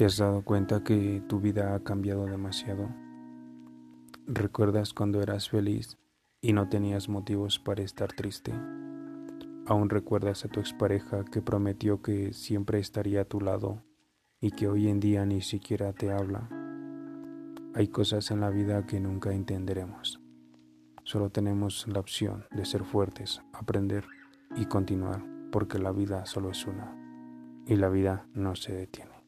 ¿Te has dado cuenta que tu vida ha cambiado demasiado? ¿Recuerdas cuando eras feliz y no tenías motivos para estar triste? ¿Aún recuerdas a tu expareja que prometió que siempre estaría a tu lado y que hoy en día ni siquiera te habla? Hay cosas en la vida que nunca entenderemos. Solo tenemos la opción de ser fuertes, aprender y continuar, porque la vida solo es una y la vida no se detiene.